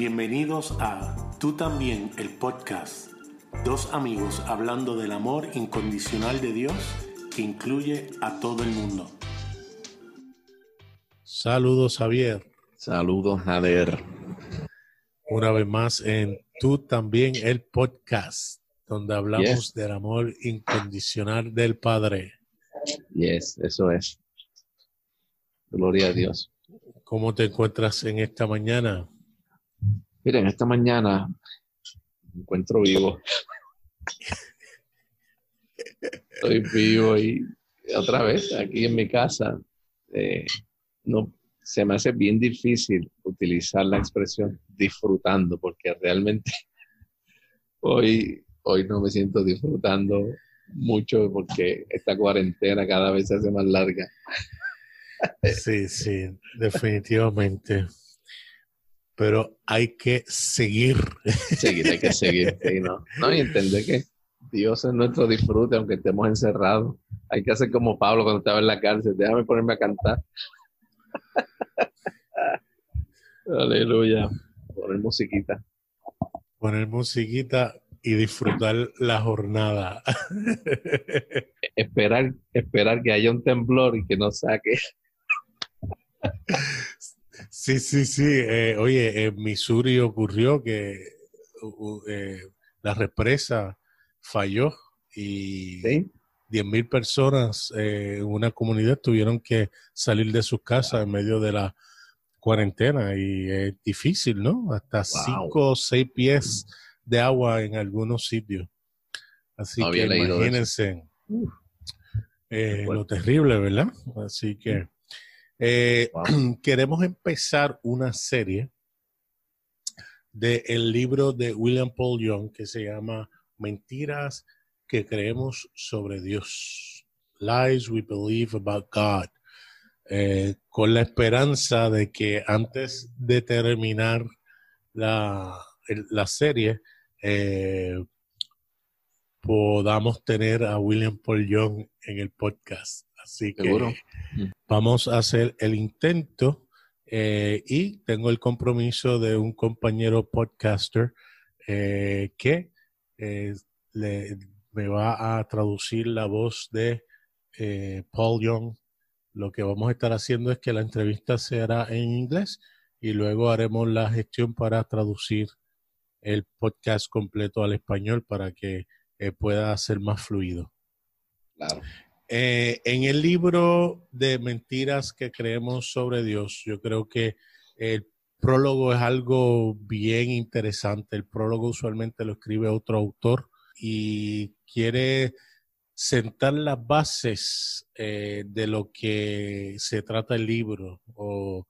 Bienvenidos a Tú también, el podcast. Dos amigos hablando del amor incondicional de Dios que incluye a todo el mundo. Saludos, Javier. Saludos, Nader. Una vez más en Tú también, el podcast, donde hablamos del amor incondicional del Padre. Yes, eso es. Gloria a Dios. ¿Cómo te encuentras en esta mañana? Miren, esta mañana me encuentro vivo. Estoy vivo y otra vez aquí en mi casa. Eh, no, se me hace bien difícil utilizar la expresión disfrutando, porque realmente hoy, hoy no me siento disfrutando mucho porque esta cuarentena cada vez se hace más larga. Sí, sí, definitivamente. Pero hay que seguir. Seguir, hay que seguir. ¿no? no, y entender que Dios es nuestro disfrute, aunque estemos encerrados. Hay que hacer como Pablo cuando estaba en la cárcel. Déjame ponerme a cantar. Aleluya. Poner musiquita. Poner musiquita y disfrutar la jornada. esperar, esperar que haya un temblor y que nos saque. Sí, sí, sí. Eh, oye, en Missouri ocurrió que eh, la represa falló y diez mil personas eh, en una comunidad tuvieron que salir de sus casas en medio de la cuarentena y es difícil, ¿no? Hasta cinco o seis pies de agua en algunos sitios. Así que imagínense lo terrible, ¿verdad? Así que eh, queremos empezar una serie del el libro de William Paul Young que se llama Mentiras que creemos sobre Dios. Lies we believe about God. Eh, con la esperanza de que antes de terminar la, la serie eh, podamos tener a William Paul Young en el podcast. Así que mm. vamos a hacer el intento eh, y tengo el compromiso de un compañero podcaster eh, que eh, me va a traducir la voz de Paul Young. Lo que vamos a estar haciendo es que la entrevista se hará en inglés y luego haremos la gestión para traducir el podcast completo al español para que pueda ser más fluido. Claro. Eh, en el libro de mentiras que creemos sobre Dios, yo creo que el prólogo es algo bien interesante. El prólogo usualmente lo escribe otro autor y quiere sentar las bases eh, de lo que se trata el libro o,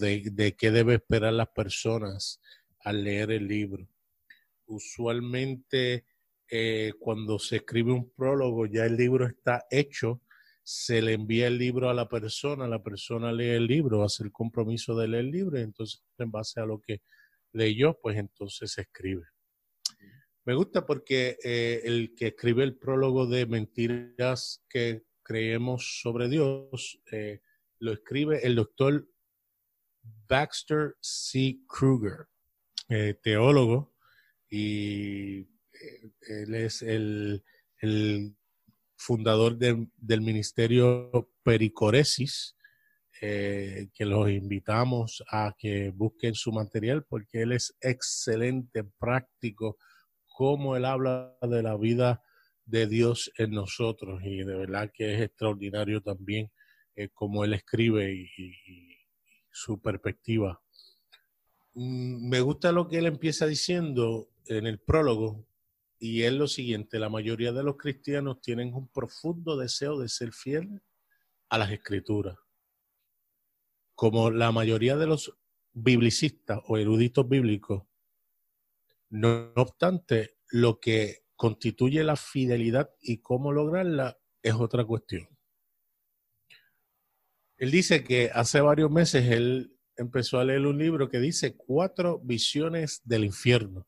de, de, qué debe esperar las personas al leer el libro. Usualmente eh, cuando se escribe un prólogo, ya el libro está hecho, se le envía el libro a la persona, la persona lee el libro, hace el compromiso de leer el libro, y entonces en base a lo que leyó, pues entonces se escribe. Me gusta porque eh, el que escribe el prólogo de Mentiras que creemos sobre Dios, eh, lo escribe el doctor Baxter C. Kruger, teólogo y él es el, fundador del ministerio Pericoresis, eh, que los invitamos a que busquen su material porque él es excelente, práctico, como él habla de la vida de Dios en nosotros y de verdad que es extraordinario también eh, como él escribe y, y su perspectiva. Mm, me gusta lo que él empieza diciendo en el prólogo, y es lo siguiente, la mayoría de los cristianos tienen un profundo deseo de ser fieles a las escrituras. Como la mayoría de los biblicistas o eruditos bíblicos, no obstante, lo que constituye la fidelidad y cómo lograrla es otra cuestión. Él dice que hace varios meses él empezó a leer un libro que dice cuatro visiones del infierno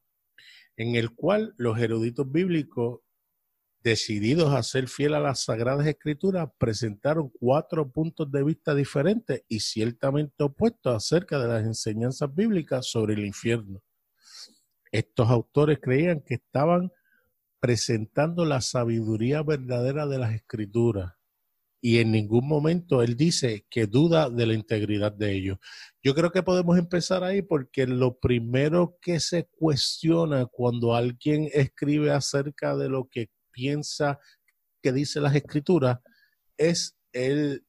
en el cual los eruditos bíblicos decididos a ser fiel a las Sagradas Escrituras, presentaron cuatro puntos de vista diferentes y ciertamente opuestos acerca de las enseñanzas bíblicas sobre el infierno. Estos autores creían que estaban presentando la sabiduría verdadera de las Escrituras y en ningún momento él dice que duda de la integridad de ellos. Yo creo que podemos empezar ahí porque lo primero que se cuestiona cuando alguien escribe acerca de lo que piensa que dice las escrituras es él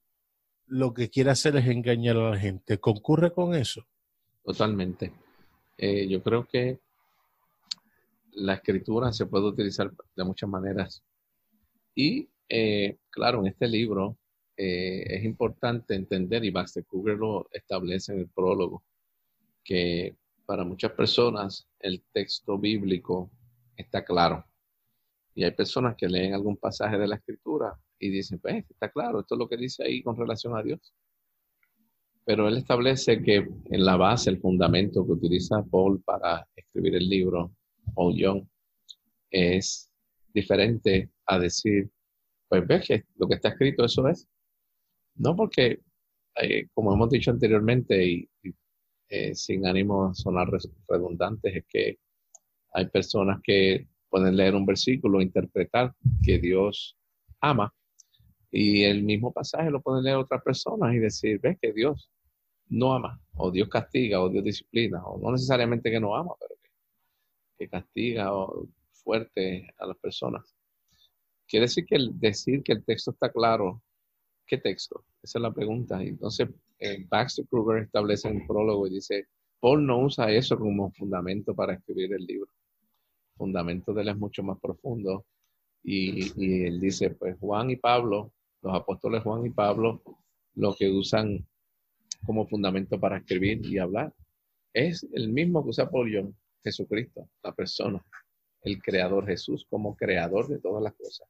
lo que quiere hacer es engañar a la gente. ¿Concurre con eso? Totalmente. Eh, yo creo que la escritura se puede utilizar de muchas maneras y eh, claro, en este libro eh, es importante entender, y Baxter Kruger lo establece en el prólogo, que para muchas personas el texto bíblico está claro. Y hay personas que leen algún pasaje de la escritura y dicen, pues está claro, esto es lo que dice ahí con relación a Dios. Pero él establece que en la base, el fundamento que utiliza Paul para escribir el libro, Paul Young, es diferente a decir, pues ves que lo que está escrito eso es. No porque, eh, como hemos dicho anteriormente, y, eh, sin ánimo de sonar redundantes, es que hay personas que pueden leer un versículo, interpretar que Dios ama, y el mismo pasaje lo pueden leer otras personas y decir, ves que Dios no ama, o Dios castiga, o Dios disciplina, o no necesariamente que no ama, pero que, que castiga o fuerte a las personas. Quiere decir que el decir que el texto está claro, ¿qué texto? Esa es la pregunta. Entonces, eh, Baxter Kruger establece un prólogo y dice, Paul no usa eso como fundamento para escribir el libro. El fundamento de él es mucho más profundo. Y, y él dice, pues Juan y Pablo, los apóstoles Juan y Pablo, lo que usan como fundamento para escribir y hablar es el mismo que usa Paul John, Jesucristo, la persona el creador Jesús como creador de todas las cosas.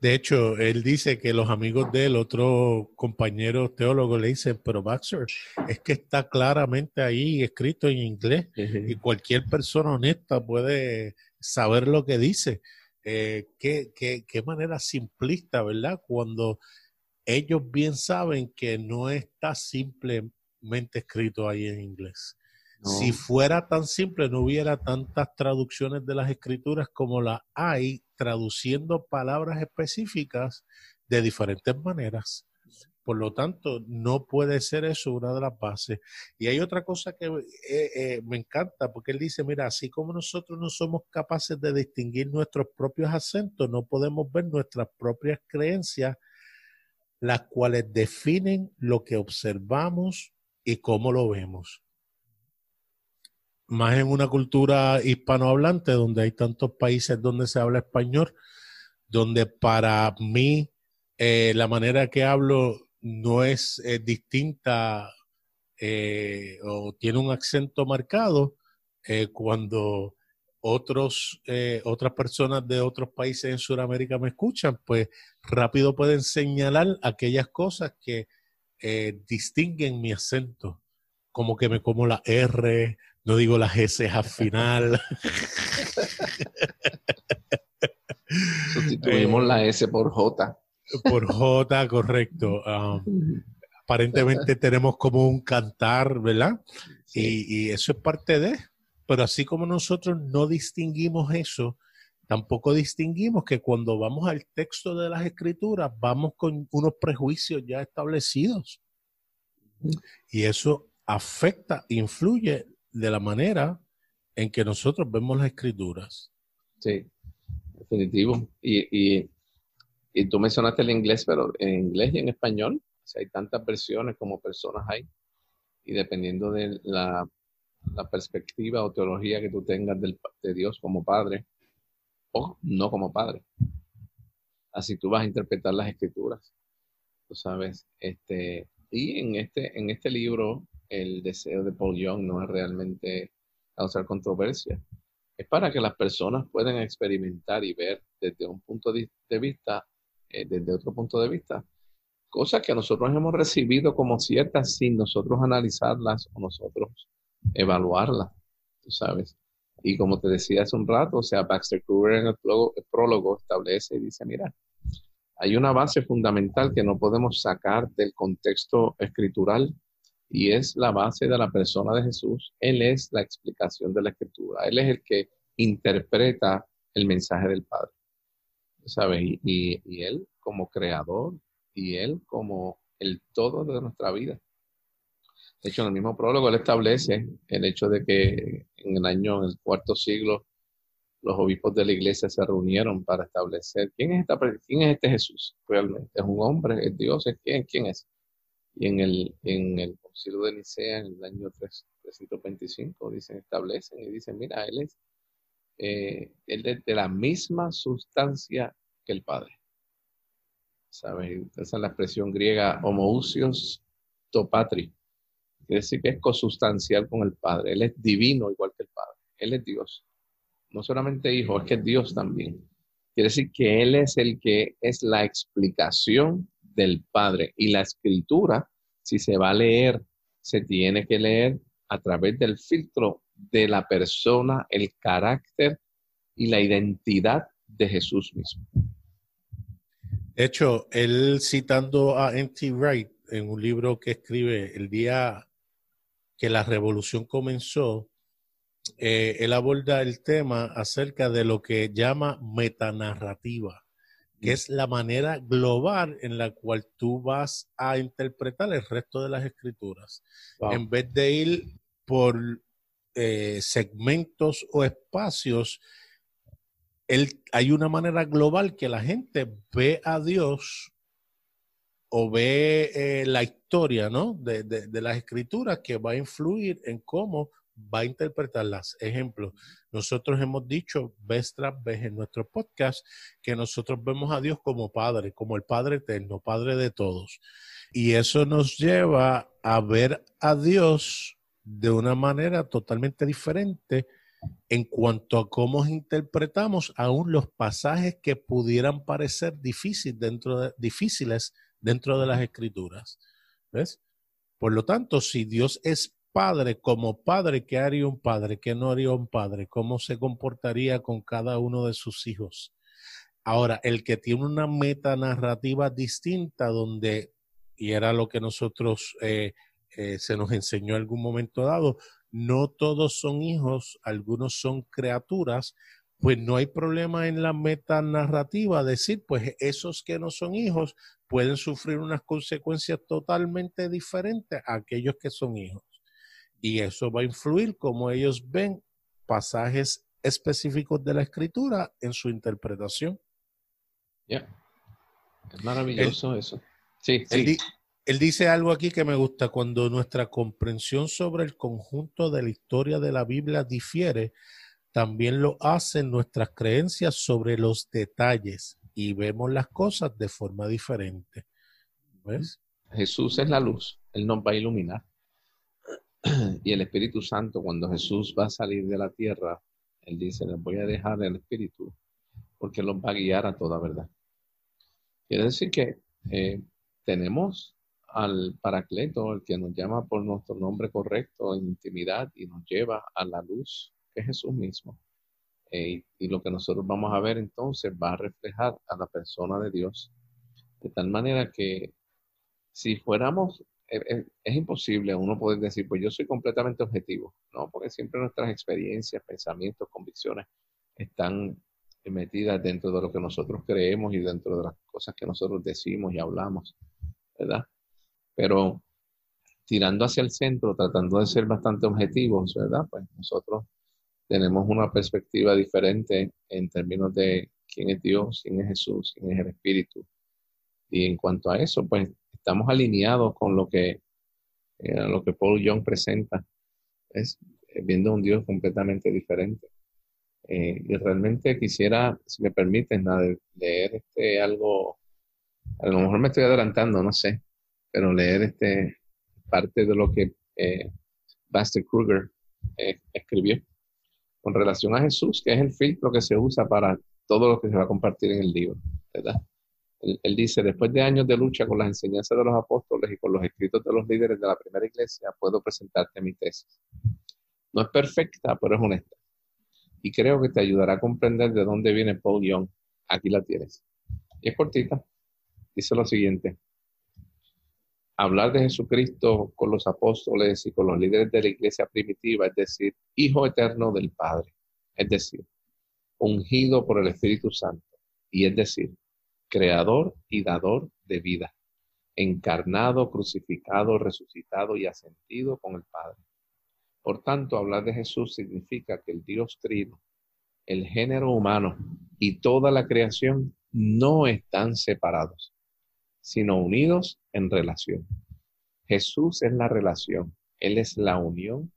De hecho, él dice que los amigos de él, otro compañero teólogo, le dicen, pero Baxter, es que está claramente ahí escrito en inglés y cualquier persona honesta puede saber lo que dice. Eh, qué, qué, qué manera simplista, ¿verdad? Cuando ellos bien saben que no está simplemente escrito ahí en inglés. Si fuera tan simple, no hubiera tantas traducciones de las escrituras como las hay, traduciendo palabras específicas de diferentes maneras. Por lo tanto, no puede ser eso una de las bases. Y hay otra cosa que eh, eh, me encanta, porque él dice, mira, así como nosotros no somos capaces de distinguir nuestros propios acentos, no podemos ver nuestras propias creencias, las cuales definen lo que observamos y cómo lo vemos más en una cultura hispanohablante donde hay tantos países donde se habla español, donde para mí eh, la manera que hablo no es eh, distinta eh, o tiene un acento marcado cuando otros, otras personas de otros países en Sudamérica me escuchan, pues rápido pueden señalar aquellas cosas que distinguen mi acento, como que me como la R, no digo las S al final. Sustituimos la S por J. Por J, correcto. Um, aparentemente tenemos como un cantar, ¿verdad? Y, y, eso es parte de. Pero así como nosotros no distinguimos eso, tampoco distinguimos que cuando vamos al texto de las escrituras, vamos con unos prejuicios ya establecidos. Y eso afecta, influye de la manera en que nosotros vemos las escrituras. Sí, definitivo. Y, y, tú mencionaste el inglés, pero en inglés y en español, hay tantas versiones como personas hay. Y dependiendo de la, la perspectiva o teología que tú tengas del, de Dios como Padre o no como Padre. Así tú vas a interpretar las escrituras. Tú sabes, este, y en este, en este libro el deseo de Paul Young no es realmente causar controversia. Es para que las personas puedan experimentar y ver desde un punto de vista, eh, desde otro punto de vista, cosas que nosotros hemos recibido como ciertas sin nosotros analizarlas o nosotros evaluarlas, tú sabes. Y como te decía hace un rato, o sea, Baxter Kruger en el prólogo, establece y dice, mira, hay una base fundamental que no podemos sacar del contexto escritural y es la base de la persona de Jesús. Él es la explicación de la escritura. Él es el que interpreta el mensaje del Padre. ¿Sabes? Y, y él como creador y él como el todo de nuestra vida. De hecho, en el mismo prólogo él establece el hecho de que en el año, en el cuarto siglo, los obispos de la iglesia se reunieron para establecer quién es, esta, quién es este Jesús realmente. ¿Es un hombre? ¿Es Dios? ¿Es quién? ¿Quién es? Y en el, en el concilio de en el año 325, dicen, establecen y dicen, mira, él es, eh, él de la misma sustancia que el Padre. ¿Sabes? Esa es la expresión griega homousios topatri Quiere decir que es cosustancial con el Padre. Él es divino igual que el Padre. Él es Dios. No solamente hijo, es que es Dios también. Quiere decir que Él es el que es la explicación del Padre. Y la escritura, si se va a leer, se tiene que leer a través del filtro de la persona, el carácter y la identidad de Jesús mismo. De hecho, él citando a N.T. Wright en un libro que escribe el día que la revolución comenzó, eh, él aborda el tema acerca de lo que llama metanarrativa, que es la manera global en la cual tú vas a interpretar el resto de las escrituras. En vez de ir por eh, segmentos o espacios, hay una manera global que la gente ve a Dios o ve eh, la historia ¿no? De, de, las escrituras que va a influir en cómo va a interpretarlas. Ejemplo, nosotros hemos dicho vez tras vez en nuestro podcast que nosotros vemos a Dios como Padre, como el Padre eterno, Padre de todos. Y eso nos lleva a ver a Dios de una manera totalmente diferente en cuanto a cómo interpretamos aún los pasajes que pudieran parecer difíciles dentro de, las escrituras. ¿Ves? Por lo tanto, si Dios es padre, como padre, ¿qué haría un padre? ¿Qué no haría un padre? ¿Cómo se comportaría con cada uno de sus hijos? Ahora, el que tiene una meta narrativa distinta donde, y era lo que nosotros eh, eh, se nos enseñó en algún momento dado, no todos son hijos, algunos son criaturas, pues no hay problema en la meta narrativa decir, pues esos que no son hijos pueden sufrir unas consecuencias totalmente diferentes a aquellos que son hijos. Y eso va a influir como ellos ven pasajes específicos de la escritura en su interpretación. Ya. Es maravilloso eso. Sí, sí. él dice algo aquí que me gusta. Cuando nuestra comprensión sobre el conjunto de la historia de la Biblia difiere, también lo hacen nuestras creencias sobre los detalles y vemos las cosas de forma diferente. ¿Ves? Jesús es la luz, Él nos va a iluminar. Y el Espíritu Santo, cuando Jesús va a salir de la tierra, Él dice, les voy a dejar el Espíritu, porque los va a guiar a toda verdad. Quiere decir que eh, tenemos al Paracleto, el que nos llama por nuestro nombre correcto en intimidad y nos lleva a la luz, que es Jesús mismo. Eh, y lo que nosotros vamos a ver entonces va a reflejar a la persona de Dios. De tal manera que si fuéramos, es imposible uno poder decir, pues yo soy completamente objetivo, ¿no? Porque siempre nuestras experiencias, pensamientos, convicciones están metidas dentro de lo que nosotros creemos y dentro de las cosas que nosotros decimos y hablamos, ¿verdad? Pero tirando hacia el centro, tratando de ser bastante objetivos, ¿verdad? Pues nosotros tenemos una perspectiva diferente en términos de quién es Dios, quién es Jesús, quién es el Espíritu. Y en cuanto a eso, pues estamos alineados con lo que, eh, lo que Paul Young presenta, es eh, viendo un Dios completamente diferente. Eh, y realmente quisiera, si me permiten, leer este algo, a lo mejor me estoy adelantando, no sé, pero leer este parte de lo que eh, Buster Kruger escribió con relación a Jesús, que es el filtro que se usa para todo lo que se va a compartir en el libro, ¿verdad? Él, dice, después de años de lucha con las enseñanzas de los apóstoles y con los escritos de los líderes de la primera iglesia, puedo presentarte mi tesis. No es perfecta, pero es honesta. y creo que te ayudará a comprender de dónde viene Paul Young. Aquí la tienes. Y es cortita. Dice lo siguiente. Hablar de Jesucristo con los apóstoles y con los líderes de la iglesia primitiva, es decir, Hijo eterno del Padre, es decir, ungido por el Espíritu Santo, y es decir, creador y dador de vida, encarnado, crucificado, resucitado y ascendido con el Padre. Por tanto, hablar de Jesús significa que el Dios trino, el género humano y toda la creación no están separados, sino unidos en relación. Jesús es la relación, Él es la unión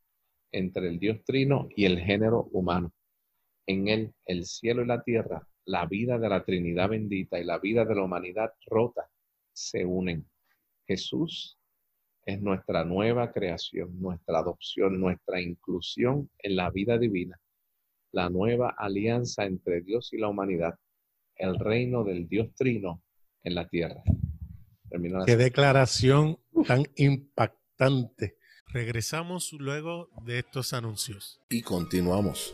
entre el Dios trino y el género humano. En Él, el cielo y la tierra, la vida de la Trinidad bendita y la vida de la humanidad rota se unen. Jesús es nuestra nueva creación, nuestra adopción, nuestra inclusión en la vida divina, la nueva alianza entre Dios y la humanidad, el reino del Dios trino en la tierra. Qué declaración tan impactante. Regresamos luego de estos anuncios. Y continuamos.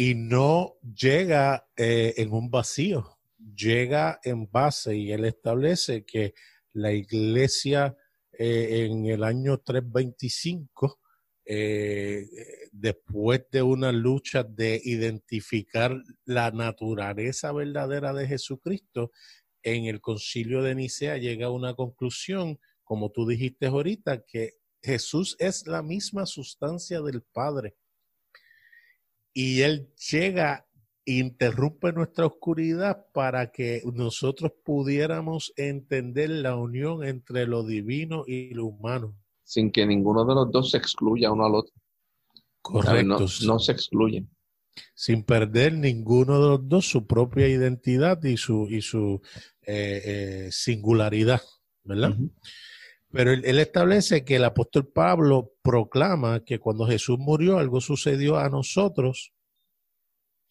Y no llega eh, en un vacío, llega en base y él establece que la iglesia eh, en el año 325, eh, después de una lucha de identificar la naturaleza verdadera de Jesucristo, en el concilio de Nicea llega a una conclusión, como tú dijiste ahorita, que Jesús es la misma sustancia del Padre. Y Él llega interrumpe nuestra oscuridad para que nosotros pudiéramos entender la unión entre lo divino y lo humano. Sin que ninguno de los dos se excluya uno al otro. Correcto. No, se excluyen. Sin perder ninguno de los dos su propia identidad y su, y su eh, eh, singularidad, ¿verdad? Pero él, establece que el apóstol Pablo proclama que cuando Jesús murió algo sucedió a nosotros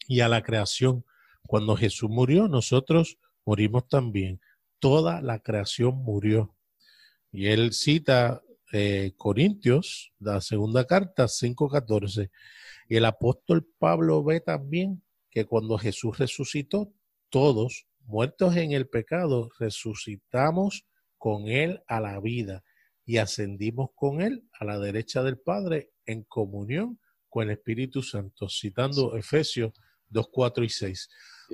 y a la creación. Cuando Jesús murió, nosotros morimos también. Toda la creación murió. Y él cita eh, Corintios, la segunda carta, 5.14. Y el apóstol Pablo ve también que cuando Jesús resucitó, todos, muertos en el pecado, resucitamos con él a la vida y ascendimos con él a la derecha del Padre en comunión con el Espíritu Santo, citando Efesios 2, 4 y 6.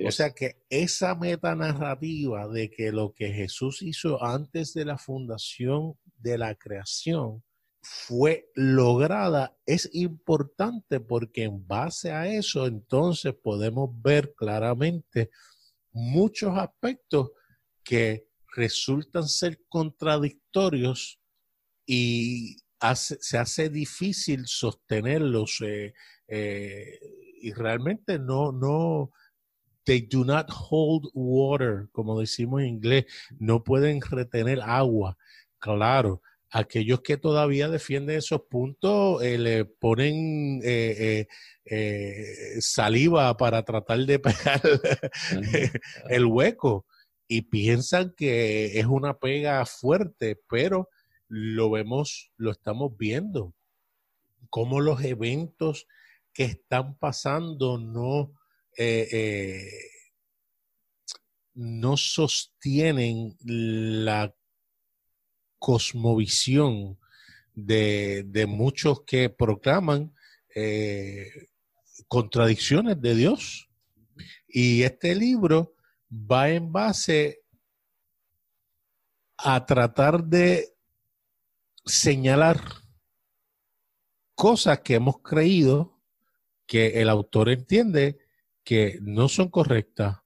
O sea que esa metanarrativa de que lo que Jesús hizo antes de la fundación de la creación fue lograda es importante porque en base a eso entonces podemos ver claramente muchos aspectos que resultan ser contradictorios y se hace difícil sostenerlos. Eh, eh, y realmente no, no, they do not hold water, como decimos en inglés, no pueden retener agua. Claro, aquellos que todavía defienden esos puntos eh, le ponen eh, eh, saliva para tratar de pegar el hueco y piensan que es una pega fuerte, pero lo vemos, lo estamos viendo, como los eventos que están pasando no, eh, eh, no sostienen la cosmovisión de, muchos que proclaman eh, contradicciones de Dios. Y este libro va en base a tratar de señalar cosas que hemos creído que el autor entiende que no son correctas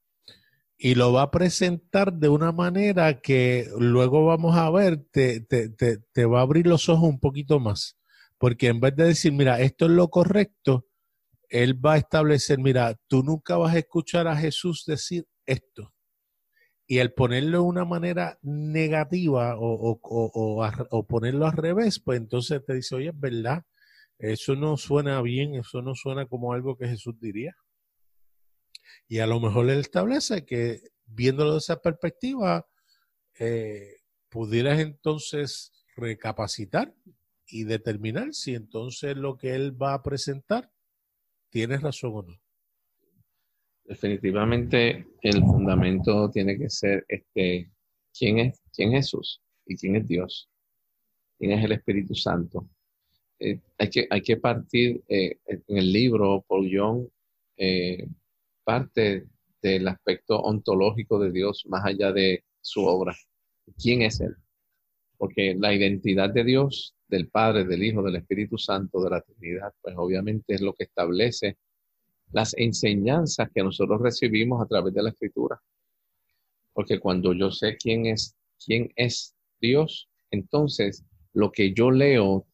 y lo va a presentar de una manera que luego vamos a ver, te, te, te, va a abrir los ojos un poquito más. Porque en vez de decir, mira, esto es lo correcto, él va a establecer, mira, tú nunca vas a escuchar a Jesús decir esto. Y el ponerlo de una manera negativa o, o, o, ponerlo al revés, pues entonces te dice, oye, es verdad, eso no suena bien, eso no suena como algo que Jesús diría. Y a lo mejor él establece que viéndolo de esa perspectiva, eh, pudieras entonces recapacitar y determinar si entonces lo que él va a presentar ¿Tienes razón o no? Definitivamente el fundamento tiene que ser este, ¿quién es, quién es Jesús y quién es Dios? ¿Quién es el Espíritu Santo? Eh, hay, que, hay que partir eh, en el libro, Paul Young eh, parte del aspecto ontológico de Dios más allá de su obra. ¿Quién es Él? Porque la identidad de Dios, del Padre, del Hijo, del Espíritu Santo, de la Trinidad, pues obviamente es lo que establece las enseñanzas que nosotros recibimos a través de la Escritura. Porque cuando yo sé quién es, quién es Dios, entonces lo que yo leo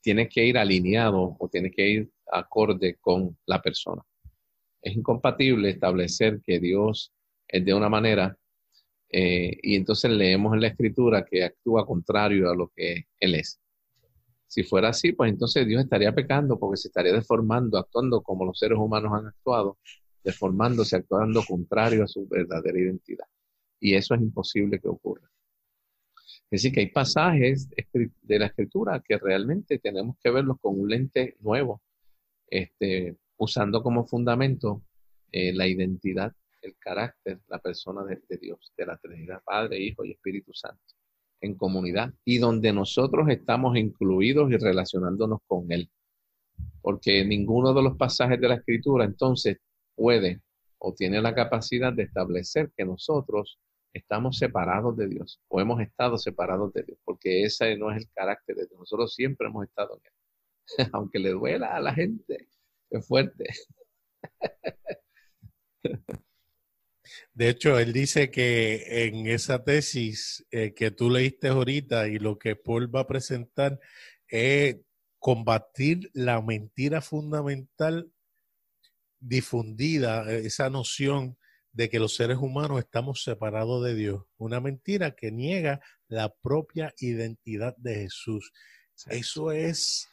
tiene que ir alineado o tiene que ir acorde con la persona. Es incompatible establecer que Dios es de una manera eh, y entonces leemos en la escritura que actúa contrario a lo que Él es. Si fuera así, pues entonces Dios estaría pecando porque se estaría deformando, actuando como los seres humanos han actuado, deformándose, actuando contrario a su verdadera identidad. Y eso es imposible que ocurra. Es decir, que hay pasajes de la escritura que realmente tenemos que verlos con un lente nuevo, este, usando como fundamento eh, la identidad, el carácter, la persona de, Dios, de la Trinidad, Padre, Hijo y Espíritu Santo, en comunidad y donde nosotros estamos incluidos y relacionándonos con Él. Porque ninguno de los pasajes de la Escritura entonces puede o tiene la capacidad de establecer que nosotros estamos separados de Dios o hemos estado separados de Dios, porque ese no es el carácter de Dios. Nosotros siempre hemos estado en Él, aunque le duela a la gente, es fuerte. De hecho, él dice que en esa tesis eh, que tú leíste ahorita y lo que Paul va a presentar es combatir la mentira fundamental difundida, esa noción de que los seres humanos estamos separados de Dios. Una mentira que niega la propia identidad de Jesús. Eso es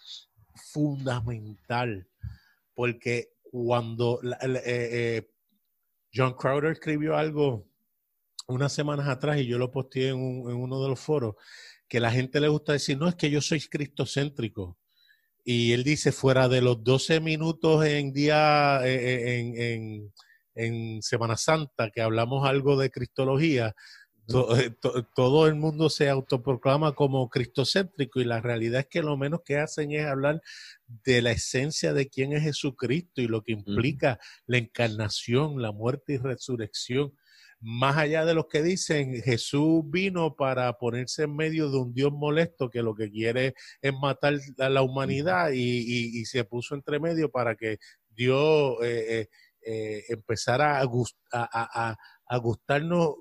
fundamental, porque cuando eh, eh, John Crowder escribió algo unas semanas atrás y yo lo posteé en, uno de los foros, que la gente le gusta decir, no, es que yo soy cristocéntrico. Y él dice, fuera de los 12 minutos en día, eh, en en Semana Santa que hablamos algo de cristología, eh, todo el mundo se autoproclama como cristocéntrico y la realidad es que lo menos que hacen es hablar de la esencia de quién es Jesucristo y lo que implica la encarnación, la muerte y resurrección. Más allá de lo que dicen, Jesús vino para ponerse en medio de un Dios molesto que lo que quiere es matar a la humanidad y, se puso entre medio para que Dios eh, eh, eh, empezar a, a, a, gustarnos,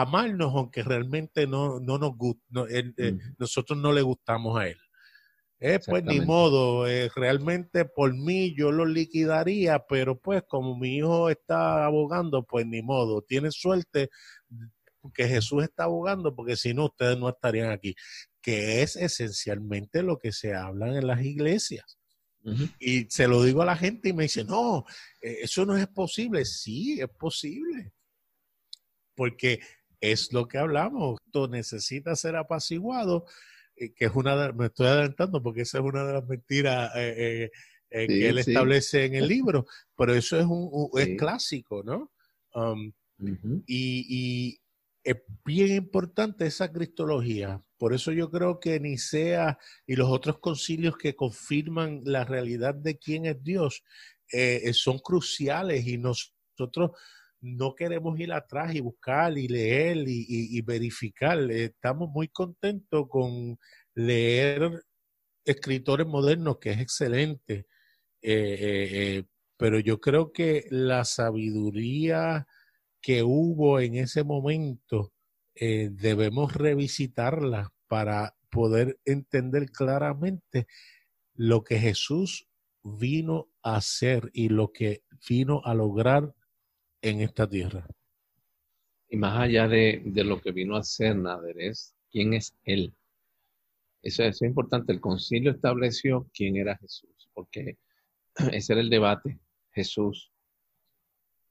amarnos, aunque realmente no, no nos gusta, eh, nosotros no le gustamos a él. Eh, pues ni modo, eh, realmente por mí yo lo liquidaría, pero pues como mi hijo está abogando, pues ni modo, tiene suerte que Jesús está abogando, porque si no, ustedes no estarían aquí, que es esencialmente lo que se habla en las iglesias. Y se lo digo a la gente y me dice, no, eh, eso no es posible. Sí, es posible. Porque es lo que hablamos. Esto necesita ser apaciguado, eh, que es una de, me estoy adelantando porque esa es una de las mentiras eh, que él establece en el libro, pero eso es un, es clásico, ¿no? Um, y, y, es bien importante esa cristología. Por eso yo creo que Nicea y los otros concilios que confirman la realidad de quién es Dios eh, son cruciales y nosotros no queremos ir atrás y buscar y leer y, verificar. Estamos muy contentos con leer escritores modernos, que es excelente. Eh, eh, pero yo creo que la sabiduría que hubo en ese momento, eh, debemos revisitarla para poder entender claramente lo que Jesús vino a hacer y lo que vino a lograr en esta tierra. Y más allá de, lo que vino a hacer, Nader, es quién es Él. Eso, eso, es importante. El concilio estableció quién era Jesús, porque ese era el debate. Jesús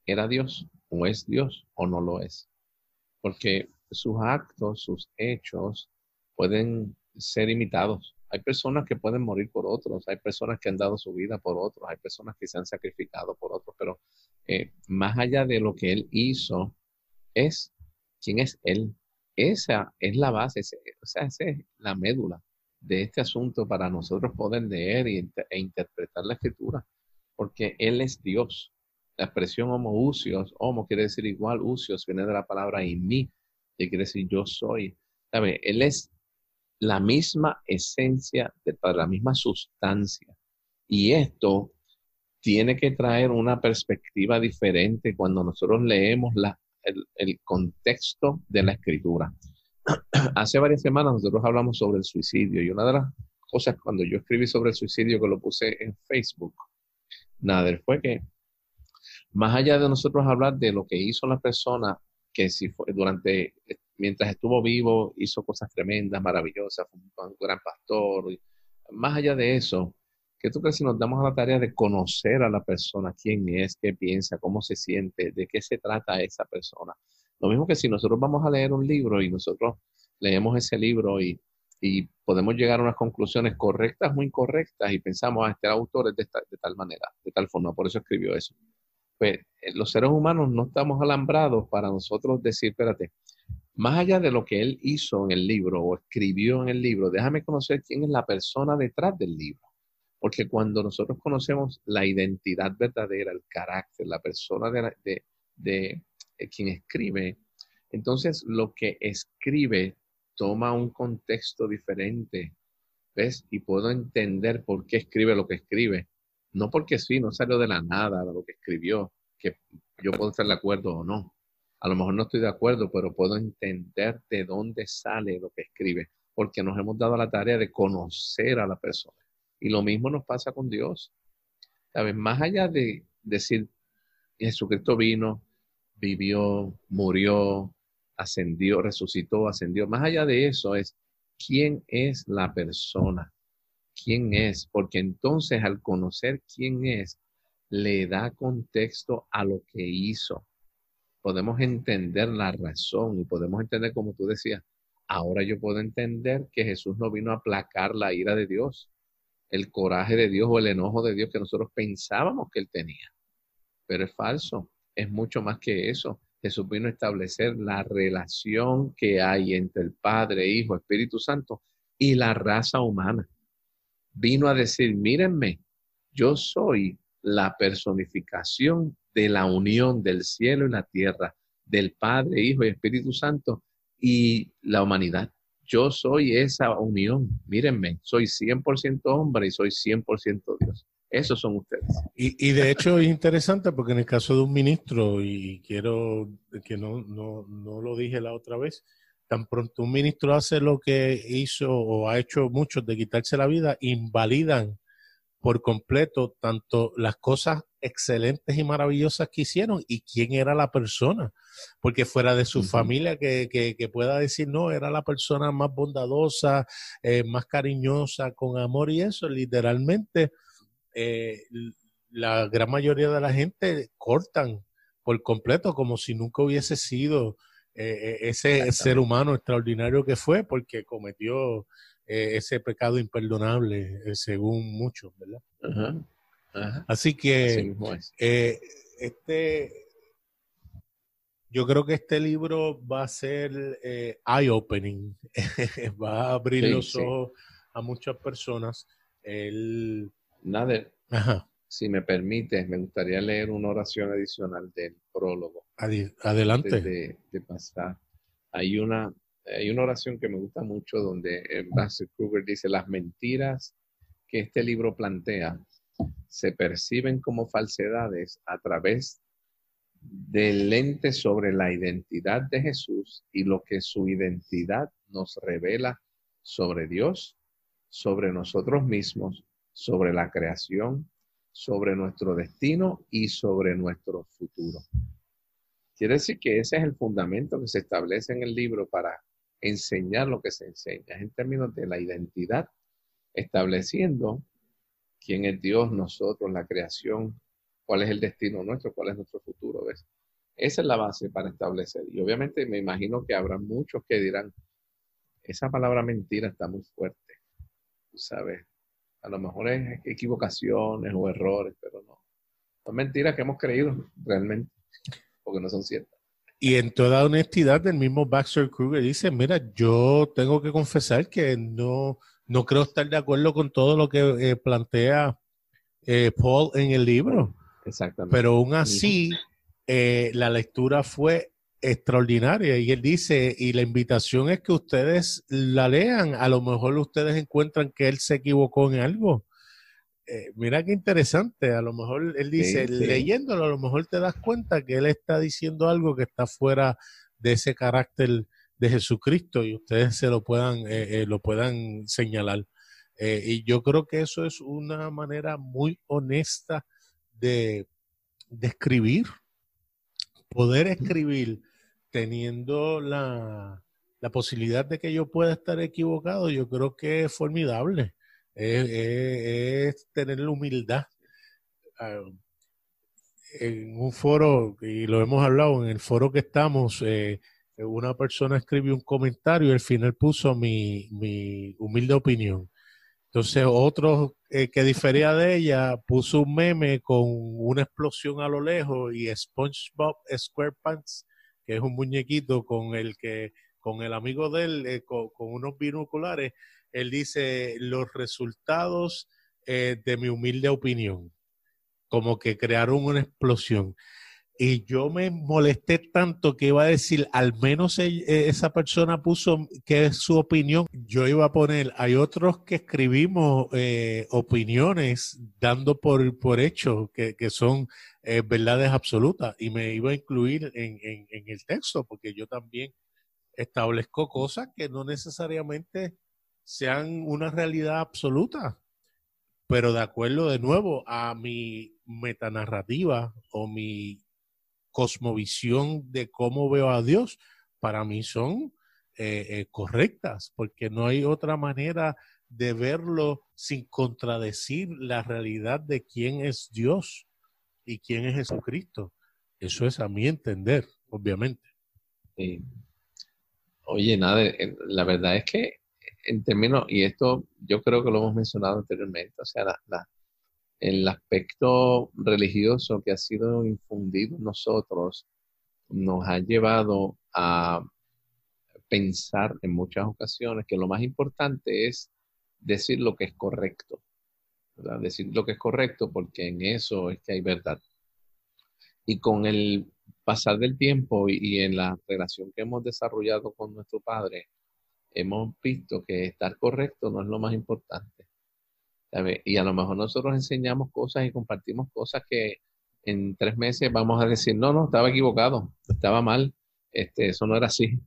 era Dios o es Dios o no lo es. Porque sus actos, sus hechos pueden ser imitados. Hay personas que pueden morir por otros, hay personas que han dado su vida por otros, hay personas que se han sacrificado por otros, pero eh, más allá de lo que Él hizo, es quién es Él. Esa es la base, o sea, esa es la médula de este asunto para nosotros poder leer e interpretar la escritura, porque Él es Dios. La expresión homo-usios, homo quiere decir igual, usios viene de la palabra in mí, que quiere decir yo soy. ¿Sabe? Él es la misma esencia, de, la misma sustancia. Y esto tiene que traer una perspectiva diferente cuando nosotros leemos la, el, contexto de la escritura. Hace varias semanas nosotros hablamos sobre el suicidio y una de las cosas cuando yo escribí sobre el suicidio que lo puse en Facebook, nada, fue que más allá de nosotros hablar de lo que hizo la persona que si fue durante mientras estuvo vivo hizo cosas tremendas, maravillosas, fue un gran pastor, más allá de eso, ¿qué tú crees si nos damos a la tarea de conocer a la persona, quién es, qué piensa, cómo se siente, de qué se trata esa persona? Lo mismo que si nosotros vamos a leer un libro y nosotros leemos ese libro y, y podemos llegar a unas conclusiones correctas o incorrectas y pensamos, ah, este autor es de, de tal manera, de tal forma, por eso escribió eso. Pues eh, los seres humanos no estamos alambrados para nosotros decir, espérate, más allá de lo que él hizo en el libro o escribió en el libro, déjame conocer quién es la persona detrás del libro. Porque cuando nosotros conocemos la identidad verdadera, el carácter, la persona de, eh, quien escribe, entonces lo que escribe toma un contexto diferente, ¿ves? Y puedo entender por qué escribe lo que escribe. No porque sí, no salió de la nada lo que escribió, que yo puedo estar de acuerdo o no. A lo mejor no estoy de acuerdo, pero puedo entender de dónde sale lo que escribe, porque nos hemos dado la tarea de conocer a la persona. Y lo mismo nos pasa con Dios. ¿Sabes? Más allá de decir, Jesucristo vino, vivió, murió, ascendió, resucitó, ascendió. Más allá de eso es, ¿quién es la persona? ¿Quién es? Porque entonces al conocer quién es, le da contexto a lo que hizo podemos entender la razón y podemos entender, como tú decías, ahora yo puedo entender que Jesús no vino a aplacar la ira de Dios, el coraje de Dios o el enojo de Dios que nosotros pensábamos que él tenía. Pero es falso, es mucho más que eso. Jesús vino a establecer la relación que hay entre el Padre, Hijo, Espíritu Santo y la raza humana. Vino a decir, mírenme, yo soy la personificación de la unión del cielo y la tierra, del Padre, Hijo y Espíritu Santo y la humanidad. Yo soy esa unión. Mírenme, soy 100% hombre y soy 100% Dios. Esos son ustedes. Y, de hecho es interesante porque en el caso de un ministro, y quiero que no, no, no lo dije la otra vez, tan pronto un ministro hace lo que hizo o ha hecho muchos de quitarse la vida, invalidan por completo tanto las cosas excelentes y maravillosas que hicieron y quién era la persona. Porque fuera de su familia que, que, pueda decir, no, era la persona más bondadosa, eh, más cariñosa, con amor y eso, literalmente eh, la gran mayoría de la gente cortan por completo como si nunca hubiese sido eh, ese ser humano extraordinario que fue porque cometió eh, ese pecado imperdonable, eh, según muchos, ¿verdad? Así que eh, este, yo creo que este libro va a ser eye-opening, va a abrir los ojos a muchas personas. El... Nada, si me permite, me gustaría leer una oración adicional del prólogo. adelante. de pasar. Hay una, hay una oración que me gusta mucho donde Bassett Kruger dice, las mentiras que este libro plantea se perciben como falsedades a través del lente sobre la identidad de Jesús y lo que su identidad nos revela sobre Dios, sobre nosotros mismos, sobre la creación, sobre nuestro destino y sobre nuestro futuro. Quiere decir que ese es el fundamento que se establece en el libro para enseñar lo que se enseña, en términos de la identidad, estableciendo quién es Dios, nosotros, la creación, cuál es el destino nuestro, cuál es nuestro futuro. ¿ves? Esa es la base para establecer. Y obviamente me imagino que habrá muchos que dirán, esa palabra mentira está muy fuerte. sabes, a lo mejor es equivocaciones o errores, pero no. Son mentiras que hemos creído realmente, porque no son ciertas. Y en toda honestidad, el mismo Baxter Kruger dice, mira, yo tengo que confesar que no, no creo estar de acuerdo con todo lo que eh, plantea eh, Paul en el libro. Exactamente. Pero aún así, eh, la lectura fue extraordinaria y él dice, y la invitación es que ustedes la lean, a lo mejor ustedes encuentran que él se equivocó en algo. Eh, mira qué interesante, a lo mejor él dice, leyéndolo, a lo mejor te das cuenta que él está diciendo algo que está fuera de ese carácter de Jesucristo y ustedes se lo puedan, eh, lo puedan señalar. y yo creo que eso es una manera muy honesta de, de escribir, poder escribir teniendo la, posibilidad de que yo pueda estar equivocado, yo creo que es formidable. Es, tener la humildad. Ah, en un foro, y lo hemos hablado, en el foro que estamos, eh, una persona escribió un comentario y al final puso mi, mi humilde opinión. Entonces otro eh, que difería de ella puso un meme con una explosión a lo lejos y SpongeBob SquarePants que es un muñequito con el que, con el amigo de él, eh, con, unos binoculares, él dice los resultados eh, de mi humilde opinión, como que crearon una explosión. Y yo me molesté tanto que iba a decir, al menos e, e, esa persona puso que es su opinión. Yo iba a poner, hay otros que escribimos eh, opiniones dando por, por hecho que, que son eh, verdades absolutas y me iba a incluir en, en, el texto porque yo también establezco cosas que no necesariamente sean una realidad absoluta, pero de acuerdo de nuevo a mi metanarrativa o mi cosmovisión de cómo veo a Dios, para mí son eh, eh, correctas, porque no hay otra manera de verlo sin contradecir la realidad de quién es Dios y quién es Jesucristo. Eso es a mi entender, obviamente. Oye, nada, la verdad es que en términos, y esto yo creo que lo hemos mencionado anteriormente, o sea, la, el aspecto religioso que ha sido infundido en nosotros nos ha llevado a pensar en muchas ocasiones que lo más importante es decir lo que es correcto decir lo que es correcto, porque en eso es que hay verdad. Y con el pasar del tiempo y, en la relación que hemos desarrollado con nuestro Padre, hemos visto que estar correcto no es lo más importante. Y a lo mejor nosotros enseñamos cosas y compartimos cosas que en tres meses vamos a decir, no, no, estaba equivocado, estaba mal, este, eso no era así,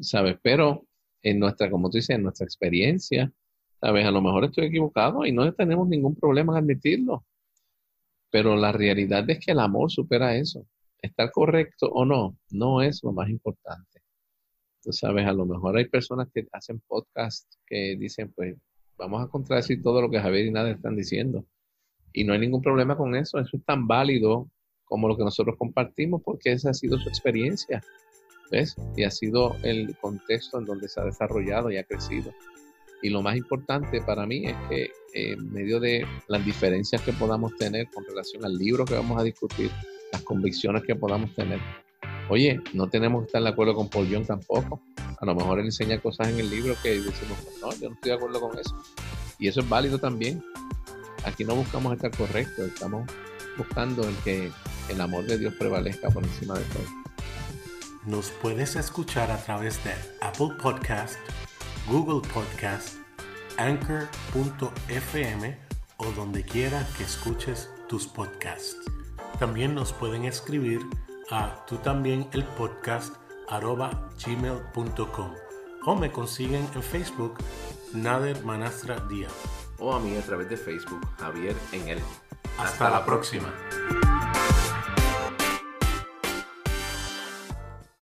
¿sabes? Pero en nuestra, como tú dices, en nuestra experiencia, ¿Sabes? A lo mejor estoy equivocado y no tenemos ningún problema en admitirlo. Pero la realidad es que el amor supera eso. Estar correcto o no, no es lo más importante. Tú sabes, a lo mejor hay personas que hacen podcasts que dicen, pues, vamos a contradecir todo lo que Javier y Nada están diciendo. Y no hay ningún problema con eso. Eso es tan válido como lo que nosotros compartimos porque esa ha sido su experiencia. ¿Ves? Y ha sido el contexto en donde se ha desarrollado y ha crecido. Y lo más importante para mí es que en medio de las diferencias que podamos tener con relación al libro que vamos a discutir, las convicciones que podamos tener, oye, no tenemos que estar de acuerdo con Paul tampoco. A lo mejor él enseña cosas en el libro que decimos, no, yo no estoy de acuerdo con eso. Y eso es válido también. Aquí no buscamos estar correctos, estamos buscando el que el amor de Dios prevalezca por encima de todo. Nos puedes escuchar a través de Apple Podcast Google Podcast, Anchor.fm o donde quiera que escuches tus podcasts. También nos pueden escribir a tú también el podcast arroba gmail.com o me consiguen en Facebook Nader Manastra Díaz. O a mí a través de Facebook Javier en el. Hasta, la próxima.